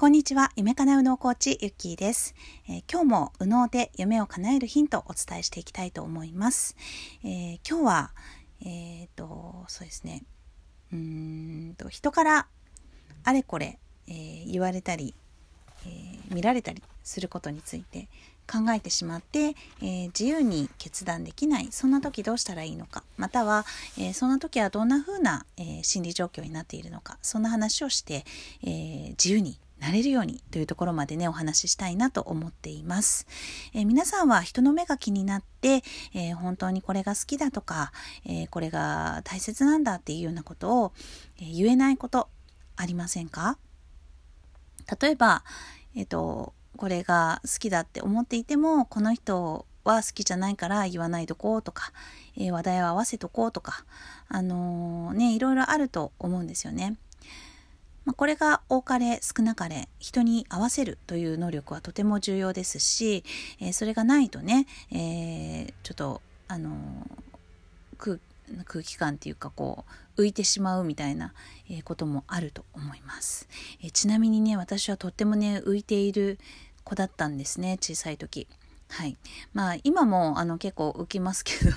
こんにちは。夢かなうのコーチ、ゆっきーです、えー、今日も右脳で夢を叶えるヒントをお伝えしていきたいと思います。えー、今日は、えっ、と、そうですね。うんと、人からあれこれ、えー、言われたり、え見られたりすることについて考えてしまって、え自由に決断できないそんな時どうしたらいいのかまたは、えそんな時はどんな風な、え心理状況になっているのかそんな話をして、え自由になれるようにというところまでねお話ししたいなと思っています、えー、皆さんは人の目が気になって、えー、本当にこれが好きだとか、えー、これが大切なんだっていうようなことを、え言えないことありませんか？例えば、えっ、とこれが好きだって思っていてもこの人は好きじゃないから言わないとこうとか、え話題を合わせとこうとかあのねいろいろあると思うんですよね。まあ、これが多かれ少なかれ人に合わせるという能力はとても重要ですし、えー、それがないとね、えー、ちょっとあの空空気感っていうかこう浮いてしまうみたいな、こともあると思います、えちなみにね私はとってもね浮いている子だったんですね小さい時。はい。まあ今もあの結構浮きますけど。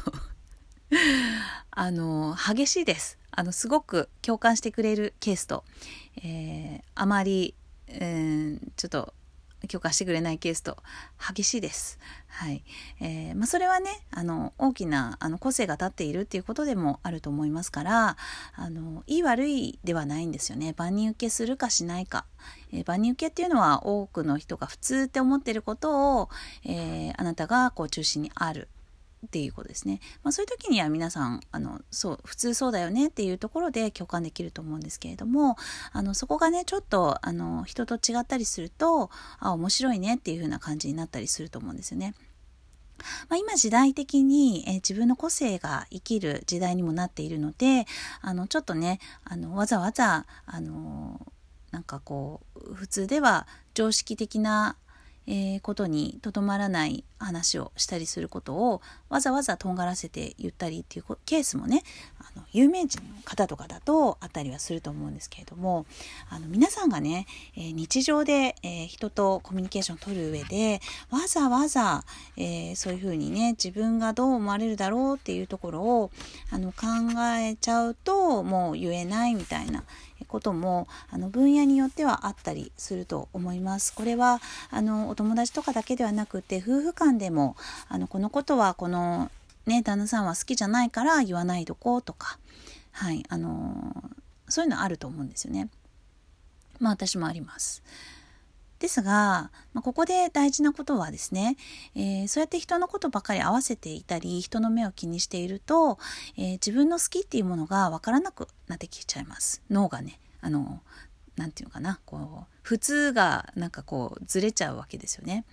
あの激しいです。あのすごく共感してくれるケースと、えー、あまり、えー、ちょっと許可してくれないケースと激しいです。はい。えー、まあ、それはね、あの、大きな、あの、個性が立っているっていうことでもあると思いますから、あの、いい悪いではないんですよね。万人受けするかしないか。えー、万人受けっていうのは多くの人が普通って思ってることを、えー、あなたがこう中心にあるっていうことですね。まあ、そういう時には皆さんあのそう普通そうだよねっていうところで共感できると思うんですけれどもあのそこがねちょっとあの人と違ったりするとあ面白いねっていう風な感じになったりすると思うんですよね。まあ、今時代的に、え自分の個性が生きる時代にもなっているのであのちょっとねあのわざわざあのなんかこう普通では常識的なえー、ことにとどまらない話をしたりすることをわざわざとんがらせて言ったりっていうケースもねあの有名人の方とかだとあったりはすると思うんですけれどもあの皆さんがね、えー、日常で、えー、人とコミュニケーションを取る上でわざわざ、えそういうふうにね自分がどう思われるだろうっていうところをあの考えちゃうともう言えないみたいなこともあの分野によってはあったりすると思います。これはあのお友達とかだけではなくて夫婦間でもあのこのことはこのね旦那さんは好きじゃないから言わないとこうとかはいあのそういうのあると思うんですよね。まあ私もあります。ですが、まあ、ここで大事なことはですね、えー、そうやって人のことばかり合わせていたり人の目を気にしていると、えー、自分の好きっていうものが分からなくなってきちゃいます脳がねあの何て言うかなこう普通がなんかこうずれちゃうわけですよね。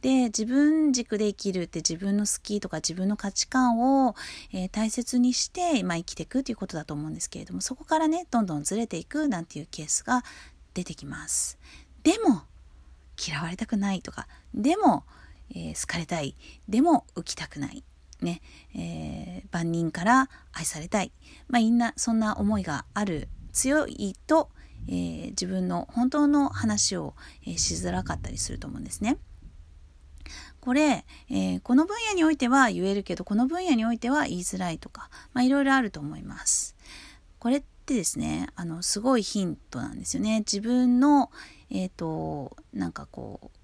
で自分軸で生きるって自分の好きとか自分の価値観を、えー、大切にして、まあ、生きていくということだと思うんですけれどもそこからねどんどんずれていくなんていうケースが出てきます。でも嫌われたくないとかでも、えー、好かれたいでも浮きたくないね、えー、万人から愛されたいまあみんなそんな思いがある強いと、えー、自分の本当の話を、えー、しづらかったりすると思うんですね。これ、えー、この分野においては言えるけどこの分野においては言いづらいとか、まあ、いろいろあると思います。これってですねあのすごいヒントなんですよね。自分の、えっ、ー、となんかこう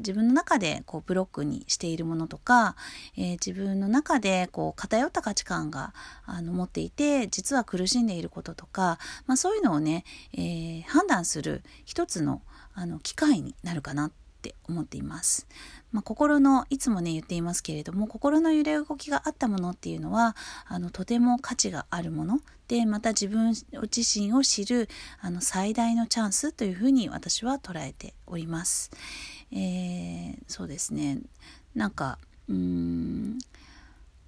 自分の中でこうブロックにしているものとか、えー、自分の中でこう偏った価値観があの持っていて実は苦しんでいることとか、まあ、そういうのをね、えー、判断する一つのあの機会になるかなって思っています。まあ、心のいつもね言っていますけれども心の揺れ動きがあったものっていうのはあのとても価値があるものでまた自分自身を知るあの最大のチャンスというふうに私は捉えております。えー、そうですね。なんかうん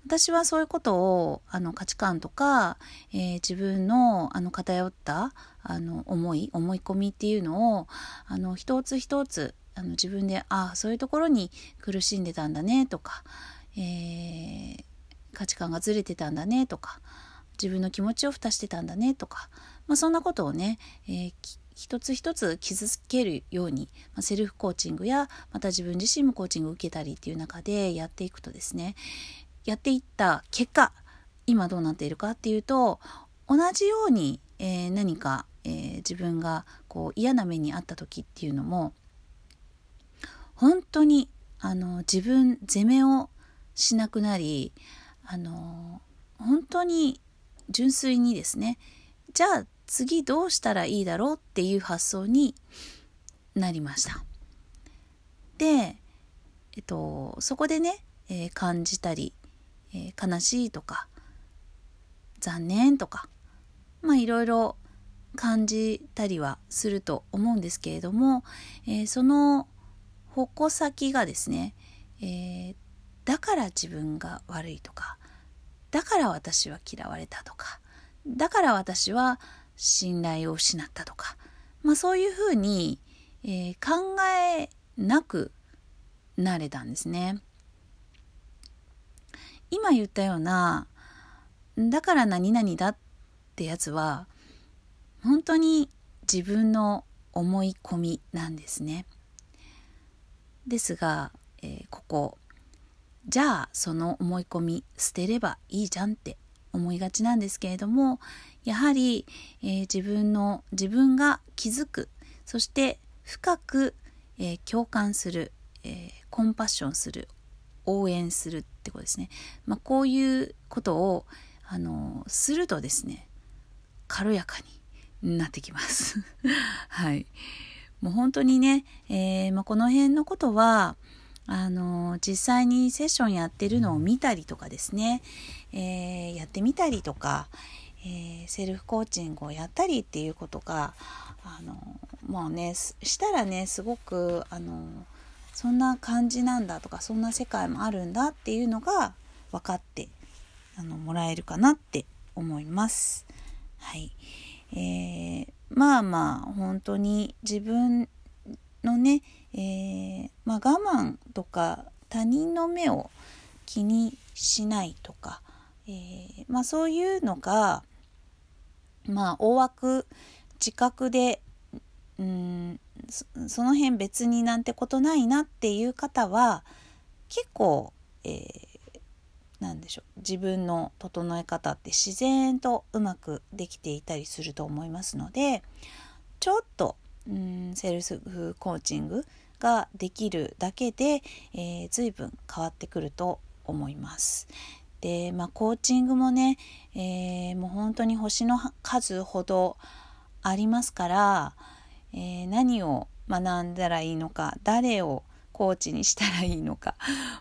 私はそういうことをあの価値観とか、えー、自分のあの偏ったあの思い思い込みっていうのをあの一つ一つあの自分でああそういうところに苦しんでたんだねとか、えー、価値観がずれてたんだねとか自分の気持ちを蓋してたんだねとか、まあ、そんなことをね、えー、一つ一つ傷つけるように、まあ、セルフコーチングやまた自分自身もコーチングを受けたりっていう中でやっていくとですねやっていった結果今どうなっているかっていうと同じように、えー、何か、えー、自分がこう嫌な目にあった時っていうのも本当にあの自分責めをしなくなりあの本当に純粋にですねじゃあ次どうしたらいいだろうっていう発想になりました。で、えっと、そこでね、えー、感じたり、えー、悲しいとか残念とかまあいろいろ感じたりはすると思うんですけれども、えー、その矛先がですね、えだから自分が悪いとかだから私は嫌われたとかだから私は信頼を失ったとか、まあ、そういうふうに、えー、考えなくなれたんですね。今言ったようなだから何々だってやつは本当に自分の思い込みなんですね。ですが、えー、ここじゃあその思い込み捨てればいいじゃんって思いがちなんですけれどもやはり、えー、自分の自分が気づくそして深く、えー、共感する、えー、コンパッションする応援するってことですね、まあ、こういうことをあのするとですね軽やかになってきます。はい。もう本当にね、えまあ、この辺のことはあの実際にセッションやってるのを見たりとかですね、えー、やってみたりとか、えー、セルフコーチングをやったりっていうことがあのもうねしたらねすごくあのそんな感じなんだとかそんな世界もあるんだっていうのが分かってあのもらえるかなって思います。はい、えー、まあまあ本当に自分のね、えー、まあ、我慢とか他人の目を気にしないとか、えー、まあ、そういうのが、まあ、大枠自覚でうんその辺別になんてことないなっていう方は結構、えー、なんでしょう自分の整え方って自然とうまくできていたりすると思いますのでちょっとうんセルフコーチングができるだけで、えー、随分変わってくると思います。で、まあ、コーチングもね、えー、もう本当に星の数ほどありますから、えー、何を学んだらいいのか誰をコーチにしたらいいのか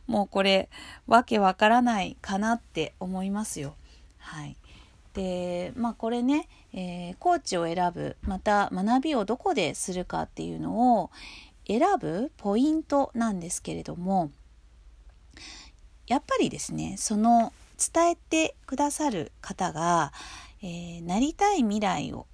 もうこれわけわからないかなって思いますよ。はい、でまあこれね、えー、コーチを選ぶまた学びをどこでするかっていうのを選ぶポイントなんですけれどもやっぱりですねその伝えてくださる方が、えー、なりたい未来を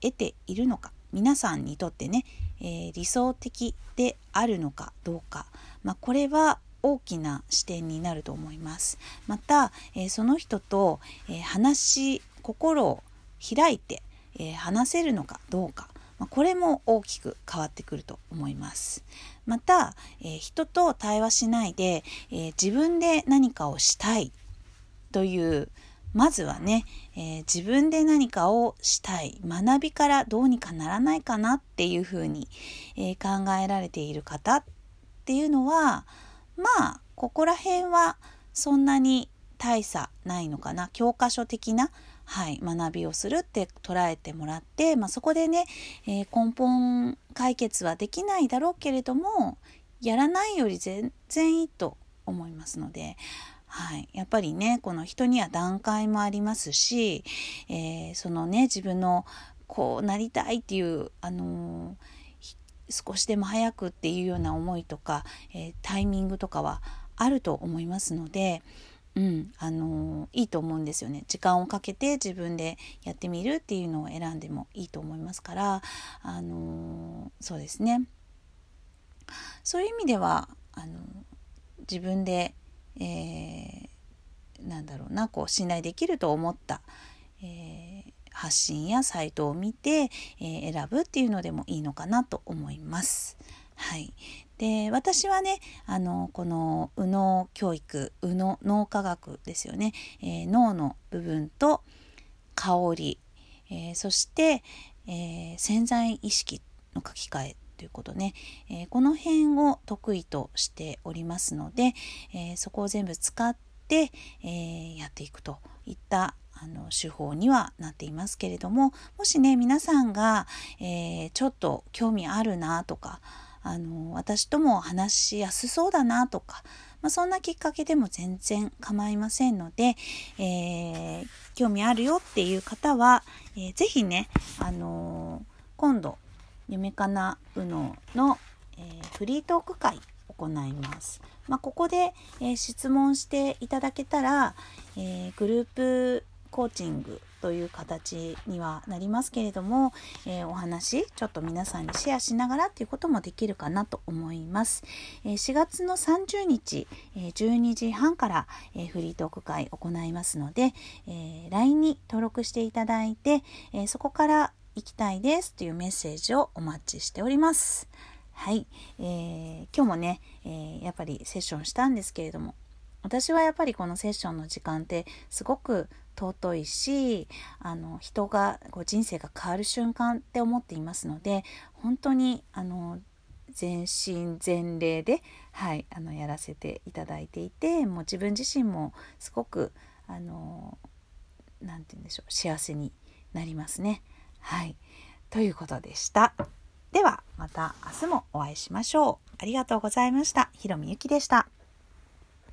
得ているのか皆さんにとってね、えー、理想的であるのかどうか、まあ、これは大きな視点になると思います。また、え、その人と、えー、話心を開いて、え、話せるのかどうか、ま、これも大きく変わってくると思います。また、え人と対話しないで、え自分で何かをしたいというまずはね、え自分で何かをしたい学びからどうにかならないかなっていうふうに、え考えられている方っていうのはまあここら辺はそんなに大差ないのかな。教科書的な、はい、学びをするって捉えてもらって、まあ、そこでね、えー、根本解決はできないだろうけれどもやらないより全然いいと思いますので、はい、やっぱりねこの人には段階もありますし、えー、そのね自分のこうなりたいっていう、あのー少しでも早くっていうような思いとか、えー、タイミングとかはあると思いますので、うんあのー、いいと思うんですよね。時間をかけて自分でやってみるっていうのを選んでもいいと思いますから、あのー、そうですね。そういう意味ではあの自分で、えー、なんだろうなこう信頼できると思った、え発信やサイトを見て、えー、選ぶっていうのでもいいのかなと思います。はい、で私はねあのこの右脳教育右脳脳科学ですよね、えー、脳の部分と香り、えー、そして、えー、潜在意識の書き換えということね、えー、この辺を得意としておりますので、えー、そこを全部使って、えー、やっていくといったあの手法にはなっていますけれどももしね皆さんが、えちょっと興味あるなとかあの私とも話しやすそうだなとか、まあ、そんなきっかけでも全然構いませんので、えー、興味あるよっていう方は、えー、ぜひね、あのー、今度夢かなうのの、えー、フリートーク会行います。まあ、ここで、え、質問していただけたら、え、グループコーチングという形にはなりますけれども、えー、お話ちょっと皆さんにシェアしながらっていうこともできるかなと思います。えー、4月の30日、えー、12時半から、えフリートーク会行いますので、え LINE に登録していただいて、えそこから行きたいですというメッセージをお待ちしております。はい、えー、今日もね、えー、やっぱりセッションしたんですけれども私はやっぱりこのセッションの時間ってすごく尊いしあの人がこう人生が変わる瞬間って思っていますので本当にあの全身全霊で、はい、あのやらせていただいていてもう自分自身もすごくあの何て言うんでしょう幸せになりますね。はい。ということでした。ではまた明日もお会いしましょう。ありがとうございました。ひろみゆきでした。